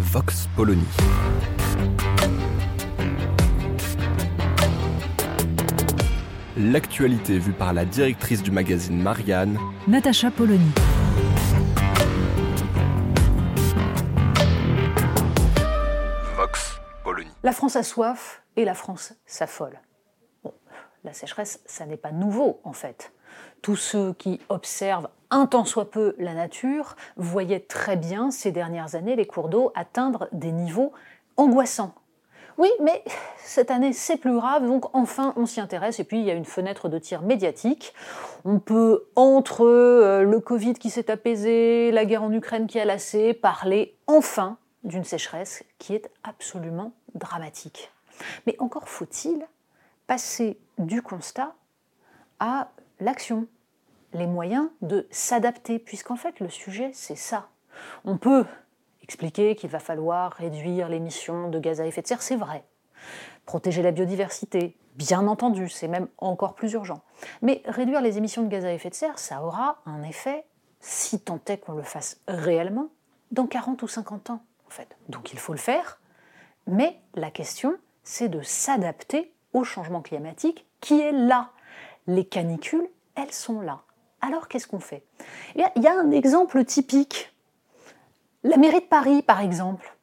Vox Polony. L'actualité vue par la directrice du magazine Marianne, Natacha Polony. Vox Polony. La France a soif et la France s'affole. Bon, la sécheresse, ça n'est pas nouveau en fait. Tous ceux qui observent un tant soit peu la nature voyaient très bien ces dernières années les cours d'eau atteindre des niveaux angoissants. Oui, mais cette année c'est plus grave, donc enfin on s'y intéresse et puis il y a une fenêtre de tir médiatique. On peut, entre euh, le Covid qui s'est apaisé, la guerre en Ukraine qui a lassé, parler enfin d'une sécheresse qui est absolument dramatique. Mais encore faut-il passer du constat à l'action, les moyens de s'adapter, puisqu'en fait le sujet c'est ça. On peut expliquer qu'il va falloir réduire l'émission de gaz à effet de serre, c'est vrai. Protéger la biodiversité, bien entendu, c'est même encore plus urgent. Mais réduire les émissions de gaz à effet de serre, ça aura un effet, si tant est qu'on le fasse réellement, dans 40 ou 50 ans, en fait. Donc il faut le faire, mais la question, c'est de s'adapter au changement climatique qui est là. Les canicules, elles sont là. Alors qu'est-ce qu'on fait? Il y a un exemple typique. La mairie de Paris, par exemple.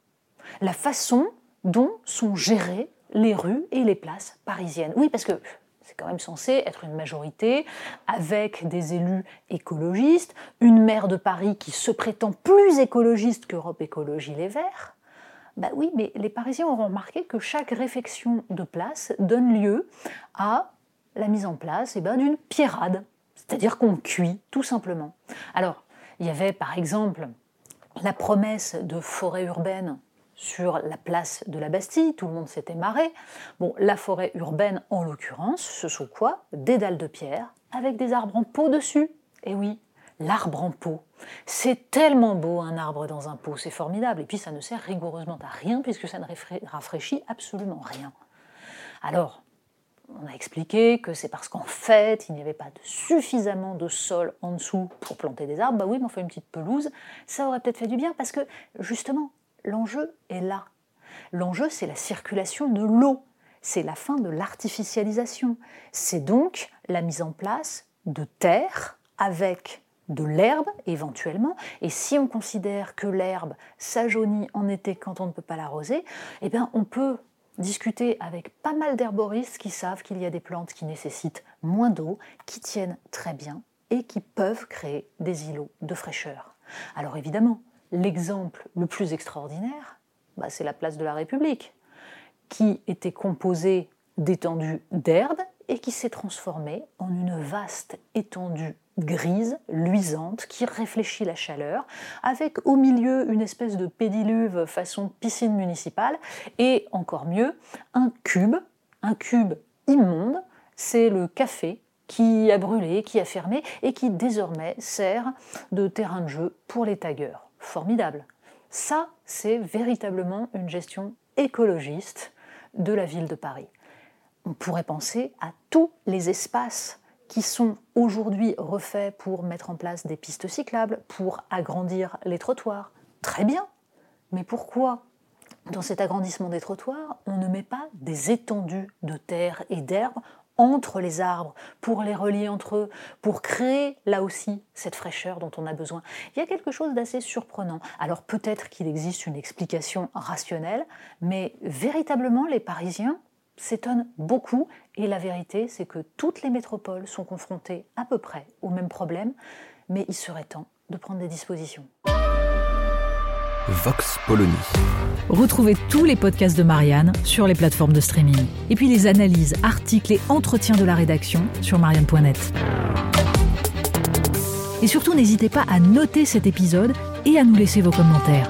La façon dont sont gérées les rues et les places parisiennes. Oui, parce que c'est quand même censé être une majorité avec des élus écologistes, une maire de Paris qui se prétend plus écologiste qu'Europe Écologie Les Verts. Bah oui, mais les Parisiens auront remarqué que chaque réfection de place donne lieu à la mise en place eh ben, d'une pierrade, c'est-à-dire qu'on cuit tout simplement. Alors, il y avait par exemple la promesse de forêt urbaine sur la place de la Bastille, tout le monde s'était marré. Bon, la forêt urbaine, en l'occurrence, ce sont quoi? Des dalles de pierre avec des arbres en pot dessus. Et oui, l'arbre en pot. C'est tellement beau un arbre dans un pot, c'est formidable. Et puis ça ne sert rigoureusement à rien puisque ça ne rafraîchit absolument rien. Alors, on a expliqué que c'est parce qu'en fait, il n'y avait pas suffisamment de sol en dessous pour planter des arbres. Bah oui, mais on fait une petite pelouse, ça aurait peut-être fait du bien parce que justement, l'enjeu est là. L'enjeu, c'est la circulation de l'eau, c'est la fin de l'artificialisation, c'est donc la mise en place de terres avec de l'herbe éventuellement, et si on considère que l'herbe s'ajaunit en été quand on ne peut pas l'arroser, eh bien on peut discuter avec pas mal d'herboristes qui savent qu'il y a des plantes qui nécessitent moins d'eau, qui tiennent très bien et qui peuvent créer des îlots de fraîcheur. Alors évidemment, l'exemple le plus extraordinaire, bah, c'est la place de la République, qui était composée d'étendues d'herbe et qui s'est transformée en une vaste étendue grise, luisante, qui réfléchit la chaleur, avec au milieu une espèce de pédiluve façon piscine municipale, et encore mieux, un cube, un cube immonde, c'est le café qui a brûlé, qui a fermé, et qui désormais sert de terrain de jeu pour les taggeurs. Formidable. Ça, c'est véritablement une gestion écologiste de la ville de Paris. On pourrait penser à tous les espaces qui sont aujourd'hui refaits pour mettre en place des pistes cyclables, pour agrandir les trottoirs. Très bien. Mais pourquoi? Dans cet agrandissement des trottoirs, on ne met pas des étendues de terre et d'herbe entre les arbres, pour les relier entre eux, pour créer là aussi cette fraîcheur dont on a besoin. Il y a quelque chose d'assez surprenant. Alors peut-être qu'il existe une explication rationnelle, mais véritablement les Parisiens s'étonnent beaucoup et la vérité c'est que toutes les métropoles sont confrontées à peu près au même problème, mais il serait temps de prendre des dispositions. Vox Polony. Retrouvez tous les podcasts de Marianne sur les plateformes de streaming. Et puis les analyses, articles et entretiens de la rédaction sur marianne.net. Et surtout, n'hésitez pas à noter cet épisode et à nous laisser vos commentaires.